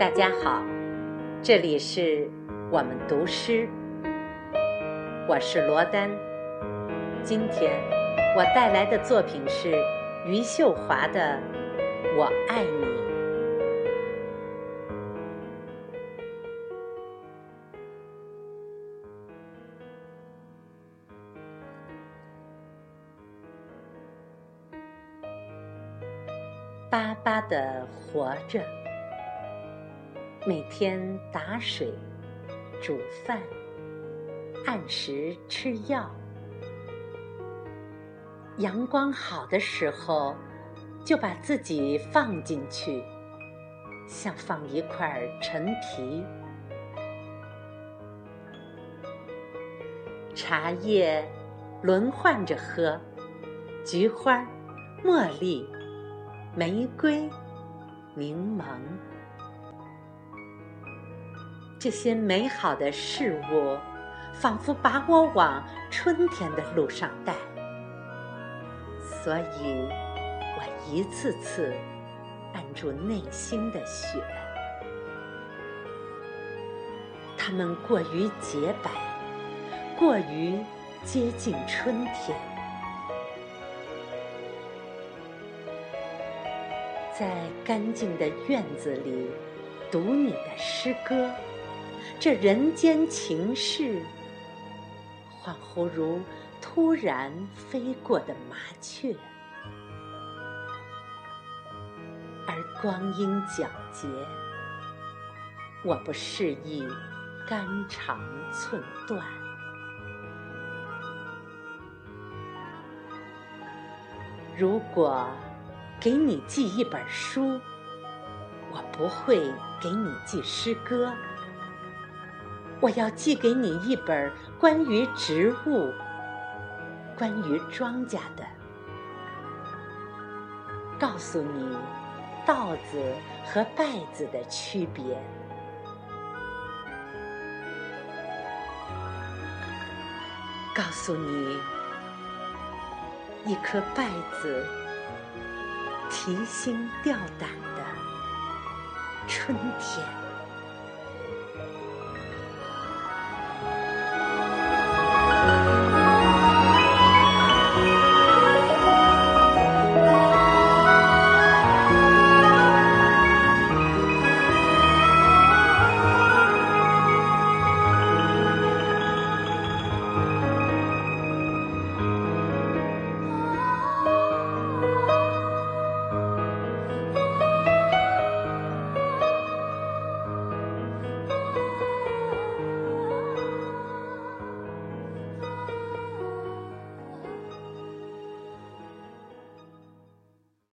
大家好，这里是我们读诗，我是罗丹。今天我带来的作品是余秀华的《我爱你》。巴巴的活着，每天打水、煮饭，按时吃药。阳光好的时候，就把自己放进去，像放一块陈皮。茶叶轮换着喝，菊花、茉莉。玫瑰、柠檬，这些美好的事物，仿佛把我往春天的路上带。所以，我一次次按住内心的雪。它们过于洁白，过于接近春天。在干净的院子里读你的诗歌，这人间情事，恍惚如突然飞过的麻雀，而光阴皎洁，我不适宜肝肠寸断。如果。给你寄一本书，我不会给你寄诗歌。我要寄给你一本关于植物、关于庄稼的，告诉你稻子和稗子的区别，告诉你一颗稗子。提心吊胆的春天。